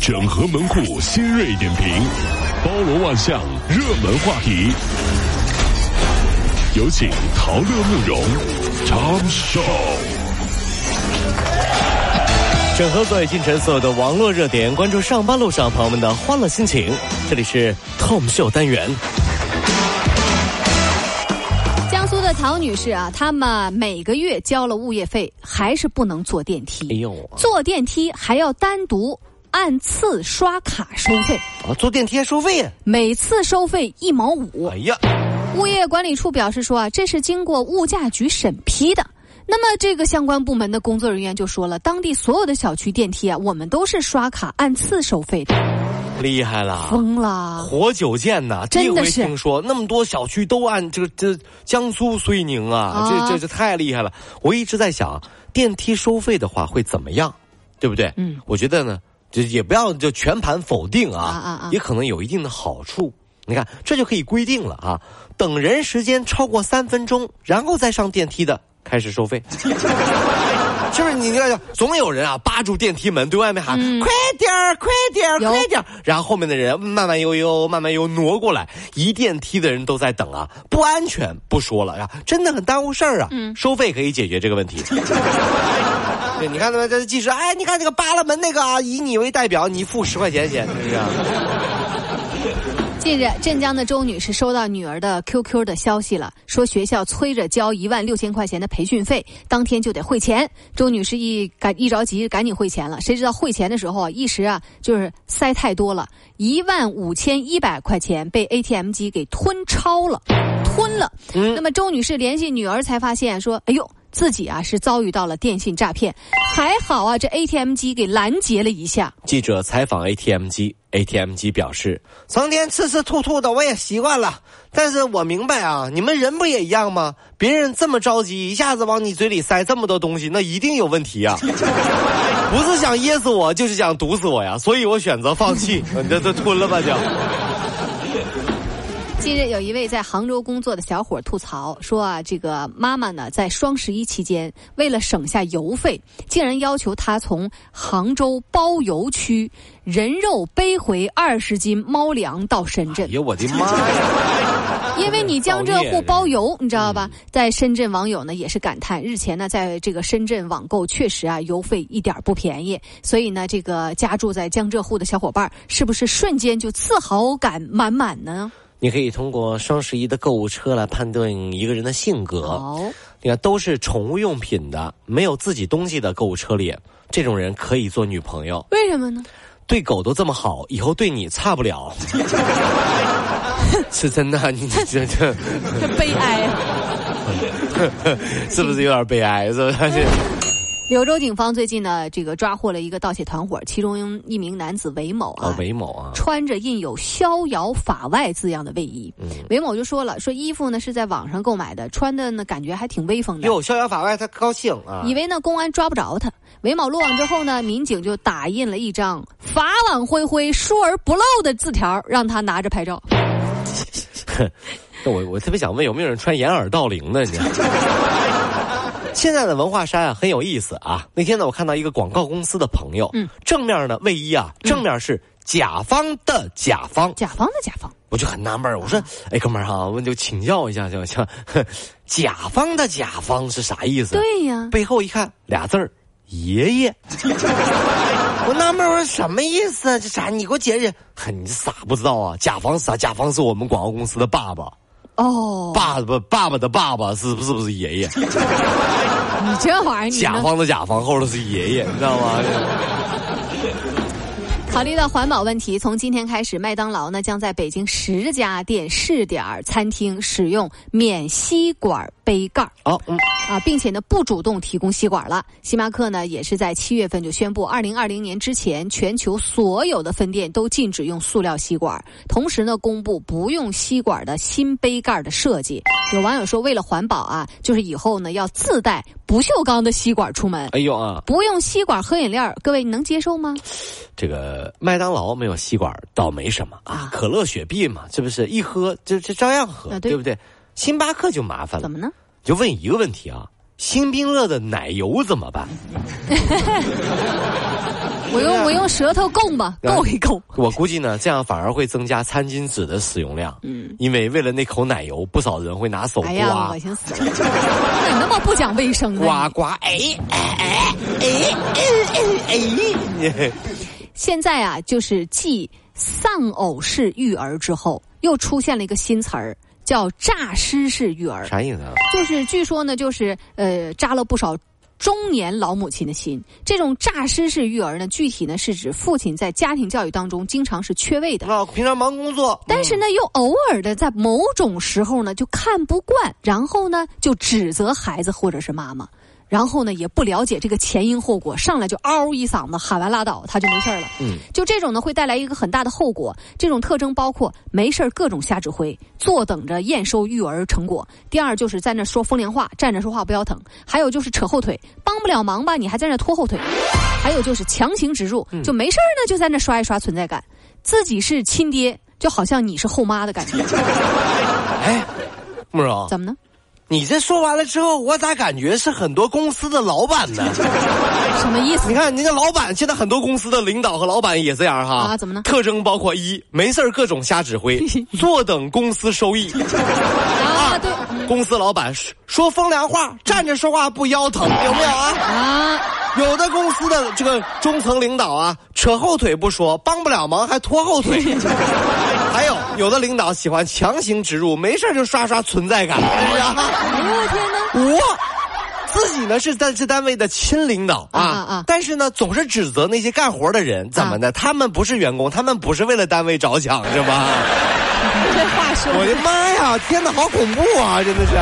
整合门户新锐点评，包罗万象，热门话题。有请陶乐慕容长寿。整合最近晨所有的网络热点，关注上班路上朋友们的欢乐心情。这里是 Tom 秀单元。江苏的曹女士啊，他们每个月交了物业费，还是不能坐电梯。哎呦，坐电梯还要单独按次刷卡收费，啊，坐电梯还收费？每次收费一毛五。哎呀，物业管理处表示说啊，这是经过物价局审批的。那么，这个相关部门的工作人员就说了，当地所有的小区电梯啊，我们都是刷卡按次收费的。厉害了，疯了，活久见呐！真的是听说那么多小区都按这个这江苏遂宁啊，啊这这这太厉害了！我一直在想，电梯收费的话会怎么样，对不对？嗯，我觉得呢，就也不要就全盘否定啊，啊啊啊也可能有一定的好处。你看，这就可以规定了啊，等人时间超过三分钟，然后再上电梯的开始收费。是不是你看，总有人啊扒住电梯门对外面喊、快点儿，快点儿，快点儿，然后后面的人慢慢悠悠、慢慢悠挪过来，一电梯的人都在等啊，不安全不说了呀，真的很耽误事儿啊。嗯收费可以解决这个问题。对，你看他们这技师，哎，你看这个扒拉门那个啊，以你为代表，你付十块钱先，是不是啊？近日，镇江的周女士收到女儿的 QQ 的消息了，说学校催着交一万六千块钱的培训费，当天就得汇钱。周女士一赶一着急，赶紧汇钱了。谁知道汇钱的时候啊，一时啊就是塞太多了，一万五千一百块钱被 ATM 机给吞超了，吞了。嗯那么周女士联系女儿才发现说，哎呦。自己啊是遭遇到了电信诈骗，还好啊这 ATM 机给拦截了一下。记者采访 ATM 机，ATM 机表示，成天吃吃吐吐的我也习惯了，但是我明白啊，你们人不也一样吗？别人这么着急，一下子往你嘴里塞这么多东西，那一定有问题啊！不是想噎死我，就是想毒死我呀，所以我选择放弃，你这这吞了吧就。近日，有一位在杭州工作的小伙吐槽说啊，这个妈妈呢在双十一期间，为了省下邮费，竟然要求他从杭州包邮区人肉背回二十斤猫粮到深哎圳。呀，我的妈呀！因为你江浙沪包邮，你知道吧？嗯在深圳网友呢也是感叹，日前呢在这个深圳网购确实啊邮费一点儿不便宜，所以呢这个家住在江浙沪的小伙伴儿是不是瞬间就自豪感满满呢？你可以通过双十一的购物车来判断一个人的性格。哦，你看，都是宠物用品的，没有自己东西的购物车里，这种人可以做女朋友。为什么呢？对狗都这么好，以后对你差不了。是真的，你这这这这悲哀啊！是不是有点悲哀？是不是？柳州警方最近呢，这个抓获了一个盗窃团伙，其中一名男子韦某啊，哦，韦某啊，穿着印有“逍遥法外”字样的卫衣。嗯韦某就说了，说衣服呢是在网上购买的，穿的呢感觉还挺威风的。哟，逍遥法外，他高兴啊！以为呢公安抓不着他，韦某落网之后呢，民警就打印了一张“法网恢恢，疏而不漏”的字条，让他拿着拍照。那我我特别想问，有没有人穿掩耳盗铃的？你知道现在的文化衫啊很有意思啊。那天呢，我看到一个广告公司的朋友，嗯，正面呢卫衣啊，正面是甲方的甲方，甲方的甲方，我就很纳闷儿我说，哎，哥们儿哈，我就请教一下，就像 甲方的甲方是啥意思？对呀，背后一看俩字儿爷爷。我纳闷儿我说什么意思啊？这啥？你给我解释。哼，你傻不知道啊？甲方是啥？甲方是我们广告公司的爸爸，哦，爸爸爸爸的爸爸是不是不是爷爷？你这玩意儿，甲方的甲方后头是爷爷，你知道吗？考虑到环保问题，从今天开始，麦当劳呢将在北京十家店试点儿餐厅使用免吸管杯盖儿哦，嗯，啊，并且呢不主动提供吸管了。星巴克呢也是在七月份就宣布，二零二零年之前，全球所有的分店都禁止用塑料吸管，同时呢公布不用吸管的新杯盖儿的设计。有网友说，为了环保啊，就是以后呢要自带不锈钢的吸管出门。哎呦啊，不用吸管喝饮料，各位你能接受吗？这个麦当劳没有吸管倒没什么啊啊，可乐、雪碧嘛，是不是一喝就就照样喝，啊对对不对？星巴克就麻烦了怎，么呢？就问一个问题啊，新冰乐的奶油怎么办？我用我用舌头供吧，够一够。我估计呢，这样反而会增加餐巾纸的使用量。嗯，因为为了那口奶油，不少人会拿手刮。哎呀，恶心死了！怎么那么不讲卫生呢？刮刮，哎哎哎哎哎哎！现在啊，就是继丧偶式育儿之后，又出现了一个新词儿，叫诈尸式育儿。啥意思啊？就是据说呢，就是呃，扎了不少。中年老母亲的心，这种诈尸式育儿呢，具体呢是指父亲在家庭教育当中经常是缺位的。啊，平常忙工作，但是呢又偶尔的在某种时候呢就看不惯，然后呢就指责孩子或者是妈妈。然后呢，也不了解这个前因后果，上来就嗷一嗓子喊完拉倒，他就没事了。嗯，就这种呢，会带来一个很大的后果。这种特征包括没事各种瞎指挥，坐等着验收育儿成果。第二就是在那说风凉话，站着说话不腰疼。还有就是扯后腿，帮不了忙吧，你还在那拖后腿。还有就是强行植入，就没事呢，就在那刷一刷存在感，自己是亲爹，就好像你是后妈的感觉。哎，慕容，怎么呢？你这说完了之后，我咋感觉是很多公司的老板呢？什么意思？你看，你个老板，现在很多公司的领导和老板也这样哈。啊，怎么呢？特征包括一，没事各种瞎指挥，坐等公司收益。啊，对。公司老板说风凉话，站着说话不腰疼，有没有啊？啊。有的公司的这个中层领导啊，扯后腿不说，帮不了忙还拖后腿。还 有有的领导喜欢强行植入，没事就刷刷存在感，是不是？哎呦我天哪！我自己呢是在这单位的亲领导啊啊！但是呢总是指责那些干活的人，怎么的？他们不是员工，他们不是为了单位着想，是吧？这话说，我的妈呀！天哪，好恐怖啊！真的是